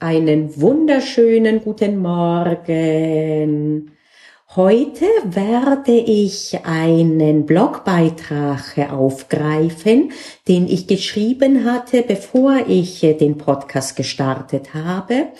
Einen wunderschönen guten Morgen. Heute werde ich einen Blogbeitrag aufgreifen, den ich geschrieben hatte, bevor ich den Podcast gestartet habe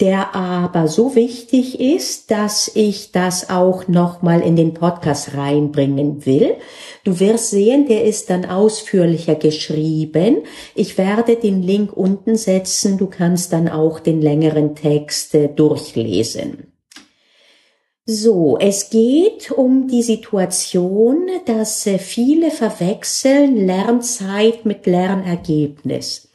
der aber so wichtig ist, dass ich das auch nochmal in den Podcast reinbringen will. Du wirst sehen, der ist dann ausführlicher geschrieben. Ich werde den Link unten setzen. Du kannst dann auch den längeren Text äh, durchlesen. So, es geht um die Situation, dass äh, viele verwechseln Lernzeit mit Lernergebnis.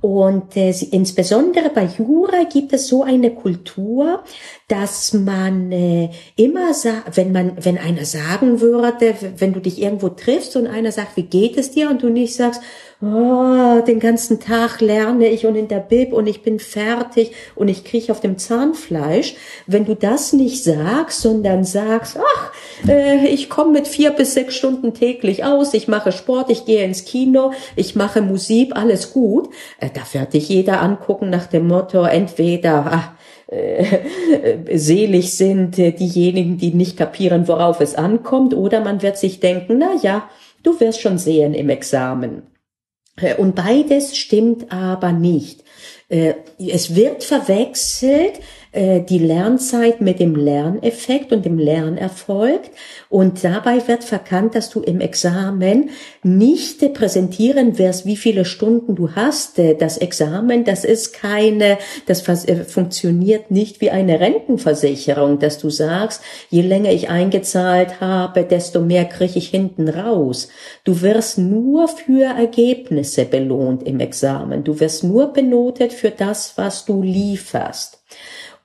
Und äh, insbesondere bei Jura gibt es so eine Kultur, dass man äh, immer sagt, wenn man, wenn einer sagen würde, wenn du dich irgendwo triffst und einer sagt, wie geht es dir? Und du nicht sagst, oh, den ganzen Tag lerne ich und in der Bib und ich bin fertig und ich kriege auf dem Zahnfleisch. Wenn du das nicht sagst, sondern sagst, ach, äh, ich komme mit vier bis sechs Stunden täglich aus, ich mache Sport, ich gehe ins Kino, ich mache Musik, alles gut, äh, da wird dich jeder angucken nach dem Motto, entweder, ach, äh, selig sind äh, diejenigen, die nicht kapieren, worauf es ankommt, oder man wird sich denken, na ja, du wirst schon sehen im Examen. Äh, und beides stimmt aber nicht. Äh, es wird verwechselt, äh, die Lernzeit mit dem Lerneffekt und dem Lernerfolg. Und dabei wird verkannt, dass du im Examen nicht präsentieren wirst, wie viele Stunden du hast. Das Examen, das ist keine, das äh, funktioniert nicht wie eine Rentenversicherung, dass du sagst, je länger ich eingezahlt habe, desto mehr kriege ich hinten raus. Du wirst nur für Ergebnisse belohnt im Examen. Du wirst nur benotet für das, was du lieferst.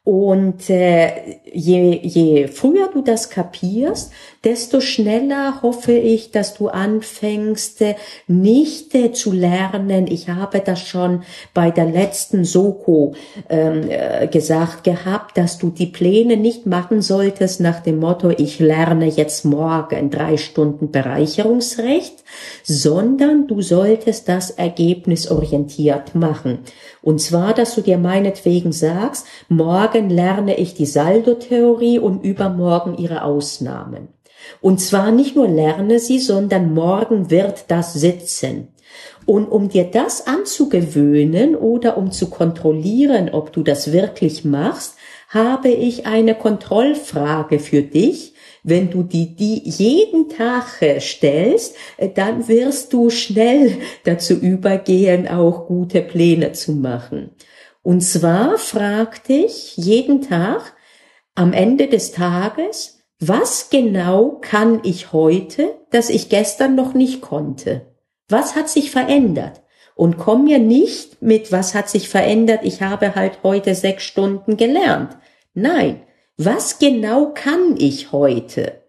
Und äh, je, je früher du das kapierst, desto schneller hoffe ich, dass du anfängst, äh, nicht äh, zu lernen. Ich habe das schon bei der letzten Soko ähm, äh, gesagt gehabt, dass du die Pläne nicht machen solltest nach dem Motto, ich lerne jetzt morgen drei Stunden Bereicherungsrecht, sondern du solltest das Ergebnis orientiert machen. Und zwar, dass du dir meinetwegen sagst, morgen lerne ich die Saldo-Theorie und übermorgen ihre Ausnahmen. Und zwar nicht nur lerne sie, sondern morgen wird das sitzen. Und um dir das anzugewöhnen oder um zu kontrollieren, ob du das wirklich machst, habe ich eine Kontrollfrage für dich, wenn du die, die jeden Tag stellst, äh, dann wirst du schnell dazu übergehen, auch gute Pläne zu machen. Und zwar frag dich jeden Tag am Ende des Tages, was genau kann ich heute, das ich gestern noch nicht konnte? Was hat sich verändert? Und komm mir nicht mit, was hat sich verändert, ich habe halt heute sechs Stunden gelernt. Nein, was genau kann ich heute?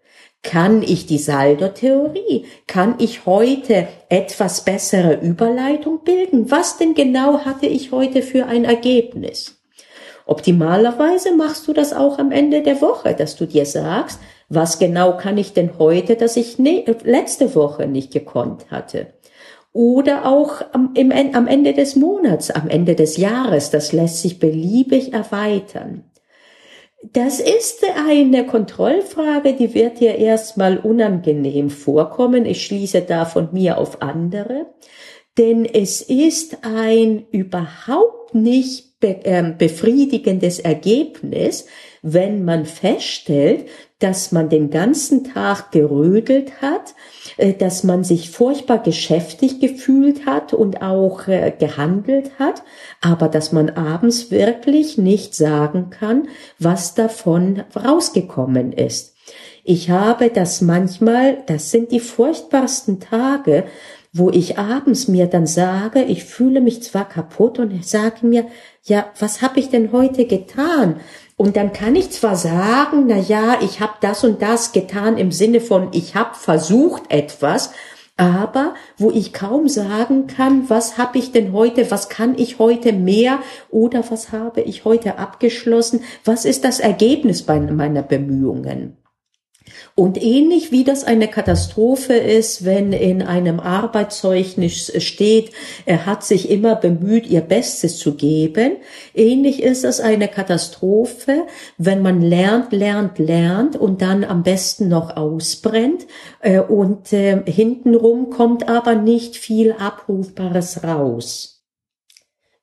Kann ich die Saldo-Theorie? Kann ich heute etwas bessere Überleitung bilden? Was denn genau hatte ich heute für ein Ergebnis? Optimalerweise machst du das auch am Ende der Woche, dass du dir sagst, was genau kann ich denn heute, dass ich ne, letzte Woche nicht gekonnt hatte? Oder auch am, im, am Ende des Monats, am Ende des Jahres, das lässt sich beliebig erweitern. Das ist eine Kontrollfrage, die wird dir erstmal unangenehm vorkommen. Ich schließe da von mir auf andere, denn es ist ein überhaupt nicht ähm, befriedigendes Ergebnis, wenn man feststellt, dass man den ganzen Tag gerödelt hat, äh, dass man sich furchtbar geschäftig gefühlt hat und auch äh, gehandelt hat, aber dass man abends wirklich nicht sagen kann, was davon rausgekommen ist. Ich habe das manchmal, das sind die furchtbarsten Tage, wo ich abends mir dann sage, ich fühle mich zwar kaputt und ich sage mir, ja, was habe ich denn heute getan? Und dann kann ich zwar sagen, na ja, ich habe das und das getan im Sinne von, ich habe versucht etwas, aber wo ich kaum sagen kann, was habe ich denn heute, was kann ich heute mehr oder was habe ich heute abgeschlossen, was ist das Ergebnis meiner Bemühungen. Und ähnlich wie das eine Katastrophe ist, wenn in einem Arbeitszeugnis steht, er hat sich immer bemüht, ihr Bestes zu geben, ähnlich ist es eine Katastrophe, wenn man lernt, lernt, lernt und dann am besten noch ausbrennt äh, und äh, hintenrum kommt aber nicht viel Abrufbares raus.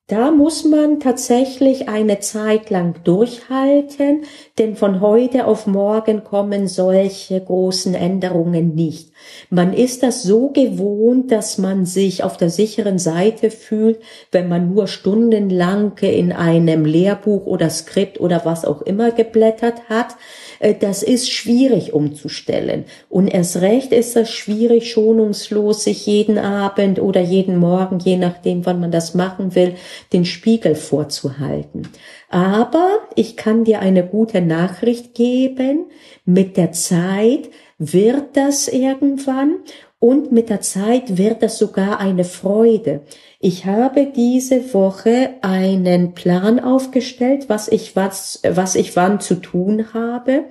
Da muss man tatsächlich eine Zeit lang durchhalten, denn von heute auf morgen kommen solche großen Änderungen nicht. Man ist das so gewohnt, dass man sich auf der sicheren Seite fühlt, wenn man nur stundenlang in einem Lehrbuch oder Skript oder was auch immer geblättert hat. Äh, das ist schwierig umzustellen. Und erst recht ist das schwierig, schonungslos sich jeden Abend oder jeden Morgen, je nachdem, wann man das machen will, den Spiegel vorzuhalten. Aber ich kann dir eine gute Nachricht geben. Mit der Zeit wird das irgendwann und mit der Zeit wird das sogar eine Freude. Ich habe diese Woche einen Plan aufgestellt, was ich was, was ich wann zu tun habe.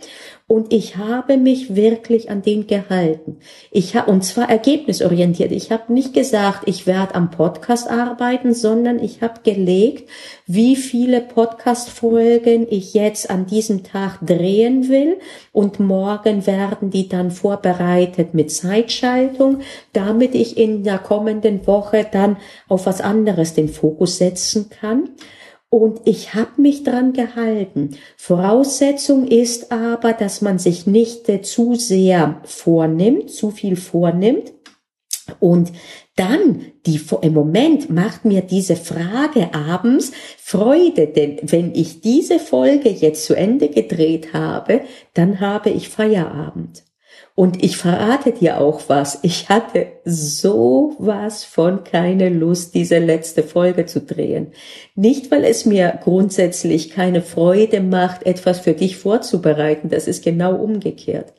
Und ich habe mich wirklich an den gehalten. Ich habe, und zwar ergebnisorientiert. Ich habe nicht gesagt, ich werde am Podcast arbeiten, sondern ich habe gelegt, wie viele Podcast-Folgen ich jetzt an diesem Tag drehen will. Und morgen werden die dann vorbereitet mit Zeitschaltung, damit ich in der kommenden Woche dann auf was anderes den Fokus setzen kann. Und ich habe mich dran gehalten. Voraussetzung ist aber, dass man sich nicht äh, zu sehr vornimmt, zu viel vornimmt. Und dann, die, im Moment macht mir diese Frage abends Freude, denn wenn ich diese Folge jetzt zu Ende gedreht habe, dann habe ich Feierabend. Und ich verrate dir auch was. Ich hatte sowas von keine Lust, diese letzte Folge zu drehen. Nicht, weil es mir grundsätzlich keine Freude macht, etwas für dich vorzubereiten. Das ist genau umgekehrt.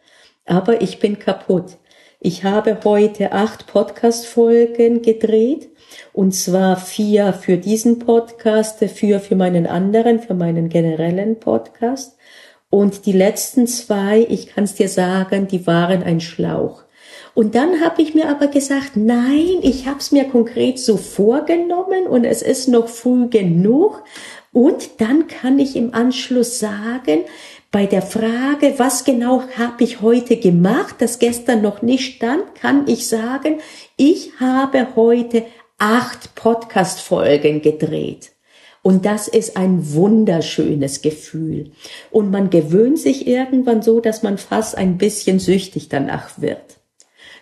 Aber ich bin kaputt. Ich habe heute acht Podcast-Folgen gedreht. Und zwar vier für diesen Podcast, vier für meinen anderen, für meinen generellen Podcast. Und die letzten zwei, ich kann es dir sagen, die waren ein Schlauch. Und dann habe ich mir aber gesagt, nein, ich habe es mir konkret so vorgenommen und es ist noch früh genug. Und dann kann ich im Anschluss sagen, bei der Frage, was genau habe ich heute gemacht, das gestern noch nicht stand, kann ich sagen, ich habe heute acht Podcast-Folgen gedreht. Und das ist ein wunderschönes Gefühl. Und man gewöhnt sich irgendwann so, dass man fast ein bisschen süchtig danach wird.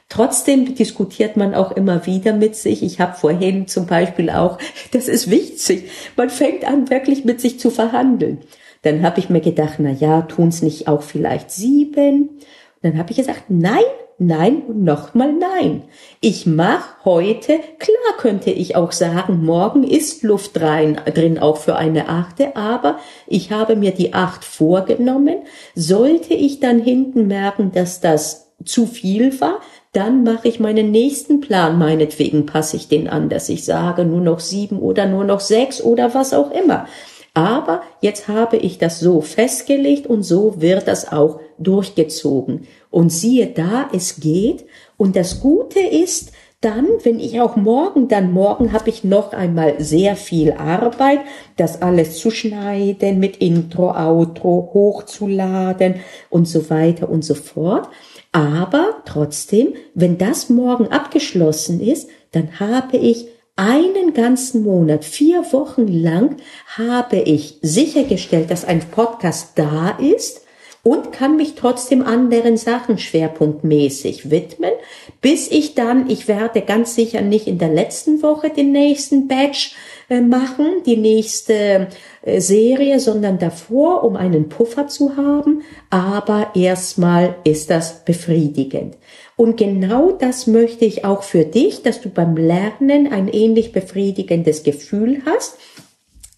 Trotzdem diskutiert man auch immer wieder mit sich. Ich habe vorhin zum Beispiel auch, das ist wichtig, man fängt an wirklich mit sich zu verhandeln. Dann habe ich mir gedacht, na ja, tun's nicht auch vielleicht sieben? Dann habe ich gesagt, nein, nein und nochmal nein. Ich mach heute, klar könnte ich auch sagen, morgen ist Luft rein, drin auch für eine achte, aber ich habe mir die acht vorgenommen. Sollte ich dann hinten merken, dass das zu viel war, dann mache ich meinen nächsten Plan, meinetwegen passe ich den an, dass ich sage nur noch sieben oder nur noch sechs oder was auch immer. Aber jetzt habe ich das so festgelegt und so wird das auch durchgezogen. Und siehe da, es geht. Und das Gute ist, dann, wenn ich auch morgen, dann morgen habe ich noch einmal sehr viel Arbeit, das alles zu schneiden, mit Intro, Outro hochzuladen und so weiter und so fort. Aber trotzdem, wenn das morgen abgeschlossen ist, dann habe ich einen ganzen Monat, vier Wochen lang habe ich sichergestellt, dass ein Podcast da ist und kann mich trotzdem anderen Sachen schwerpunktmäßig widmen, bis ich dann, ich werde ganz sicher nicht in der letzten Woche den nächsten Batch äh, machen, die nächste äh, Serie, sondern davor, um einen Puffer zu haben. Aber erstmal ist das befriedigend. Und genau das möchte ich auch für dich, dass du beim Lernen ein ähnlich befriedigendes Gefühl hast,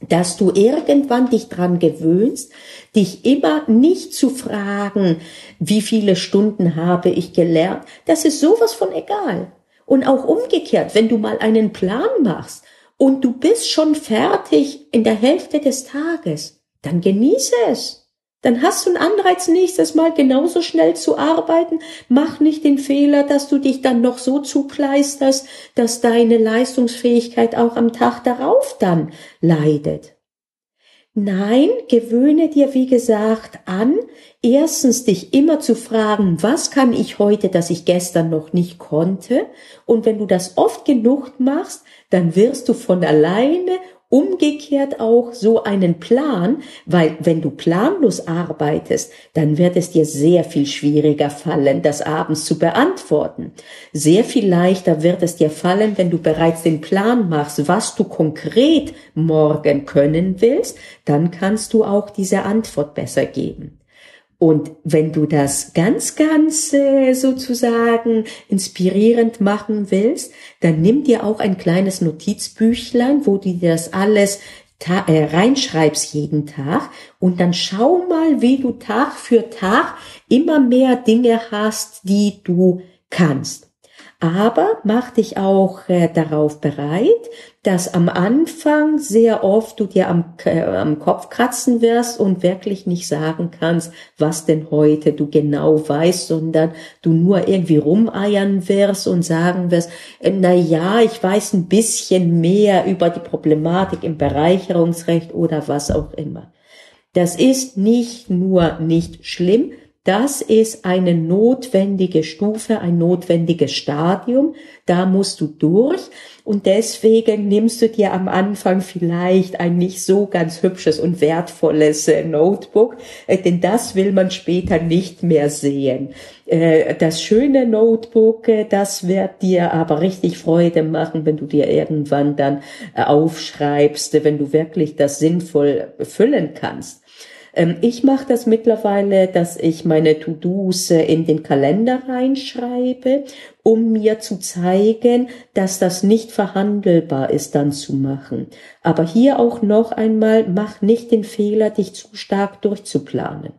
dass du irgendwann dich dran gewöhnst, dich immer nicht zu fragen, wie viele Stunden habe ich gelernt. Das ist sowas von egal. Und auch umgekehrt, wenn du mal einen Plan machst und du bist schon fertig in der Hälfte des Tages, dann genieße es Dann hast du einen Anreiz, nächstes Mal genauso schnell zu arbeiten. Mach nicht den Fehler, dass du dich dann noch so zukleisterst, dass deine Leistungsfähigkeit auch am Tag darauf dann leidet. Nein, gewöhne dir, wie gesagt, an, erstens dich immer zu fragen, was kann ich heute, das ich gestern noch nicht konnte? Und wenn du das oft genug machst, dann wirst du von alleine umgekehrt auch so einen Plan, weil wenn du planlos arbeitest, dann wird es dir sehr viel schwieriger fallen, das abends zu beantworten. Sehr viel leichter wird es dir fallen, wenn du bereits den Plan machst, was du konkret morgen können willst, dann kannst du auch diese Antwort besser geben. Und wenn du das ganz, ganz äh, sozusagen inspirierend machen willst, dann nimm dir auch ein kleines Notizbüchlein, wo du dir das alles äh, reinschreibst jeden Tag und dann schau mal, wie du Tag für Tag immer mehr Dinge hast, die du kannst. Aber mach dich auch äh, darauf bereit, dass am Anfang sehr oft du dir am, äh, am Kopf kratzen wirst und wirklich nicht sagen kannst, was denn heute du genau weißt, sondern du nur irgendwie rumeiern wirst und sagen wirst, äh, na ja, ich weiß ein bisschen mehr über die Problematik im Bereicherungsrecht oder was auch immer. Das ist nicht nur nicht schlimm, das ist eine notwendige Stufe, ein notwendiges Stadium. Da musst du durch. Und deswegen nimmst du dir am Anfang vielleicht ein nicht so ganz hübsches und wertvolles äh, Notebook, äh, denn das will man später nicht mehr sehen. Äh, das schöne Notebook, das wird dir aber richtig Freude machen, wenn du dir irgendwann dann aufschreibst, wenn du wirklich das sinnvoll füllen kannst. Ähm, ich mache das mittlerweile, dass ich meine To-Dos äh, in den Kalender reinschreibe, um mir zu zeigen, dass das nicht verhandelbar ist, dann zu machen. Aber hier auch noch einmal, mach nicht den Fehler, dich zu stark durchzuplanen.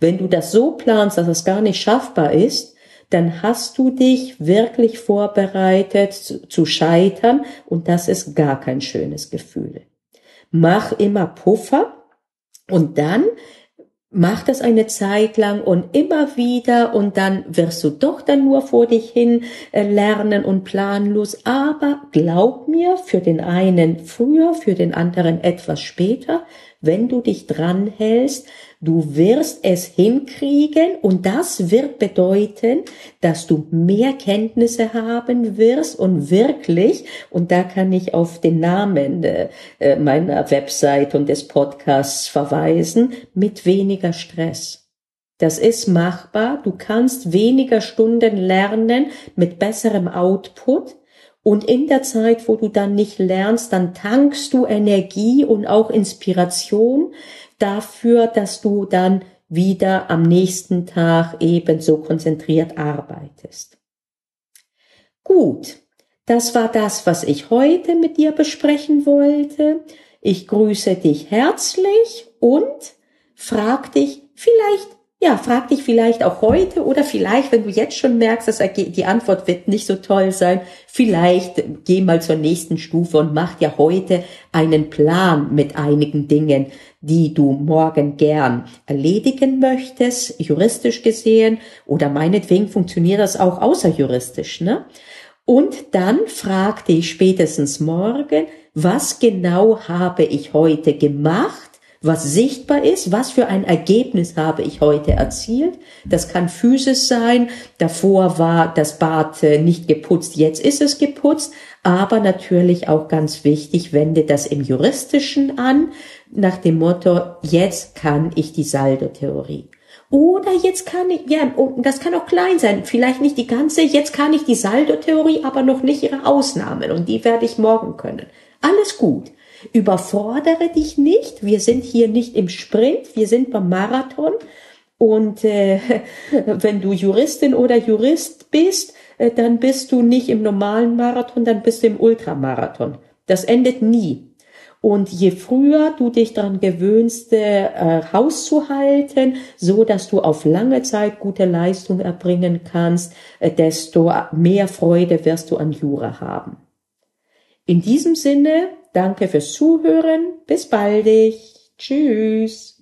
Wenn du das so planst, dass es gar nicht schaffbar ist, dann hast du dich wirklich vorbereitet zu scheitern und das ist gar kein schönes Gefühl. Mach immer Puffer, und dann mach das eine Zeit lang und immer wieder und dann wirst du doch dann nur vor dich hin äh, lernen und planlos. Aber glaub mir, für den einen früher, für den anderen etwas später, wenn du dich dran hältst, du wirst es hinkriegen und das wird bedeuten, dass du mehr Kenntnisse haben wirst und wirklich, und da kann ich auf den Namen äh, äh meiner Website und des Podcasts verweisen, mit weniger Stress. Das ist machbar. Du kannst weniger Stunden lernen mit besserem Output und in der Zeit, wo du dann nicht lernst, dann tankst du Energie und auch Inspiration dafür, dass du dann wieder am nächsten Tag ebenso konzentriert arbeitest. Gut, das war das, was ich heute mit dir besprechen wollte. Ich grüße dich herzlich und frag dich vielleicht ja, frag dich vielleicht auch heute oder vielleicht, wenn du jetzt schon merkst, dass die Antwort wird nicht so toll sein, vielleicht geh mal zur nächsten Stufe und mach dir heute einen Plan mit einigen Dingen, die du morgen gern erledigen möchtest, juristisch gesehen, oder meinetwegen funktioniert das auch außerjuristisch, ne? Und dann frag dich spätestens morgen, was genau habe ich heute gemacht? Was sichtbar ist, was für ein Ergebnis habe ich heute erzielt. Das kann physisch sein, davor war das Bad äh, nicht geputzt, jetzt ist es geputzt, aber natürlich auch ganz wichtig, wende das im juristischen an, nach dem Motto, jetzt kann ich die Saldo-Theorie. Oder jetzt kann ich, ja, das kann auch klein sein, vielleicht nicht die ganze, jetzt kann ich die Saldo-Theorie, aber noch nicht ihre Ausnahmen und die werde ich morgen können. Alles gut. Überfordere dich nicht. Wir sind hier nicht im Sprint, wir sind beim Marathon. Und äh, wenn du Juristin oder Jurist bist, äh, dann bist du nicht im normalen Marathon, dann bist du im Ultramarathon. Das endet nie. Und je früher du dich daran gewöhnst, äh, Haus zu so dass du auf lange Zeit gute Leistung erbringen kannst, äh, desto mehr Freude wirst du an Jura haben. In diesem Sinne, danke fürs Zuhören. Bis baldig. Tschüss.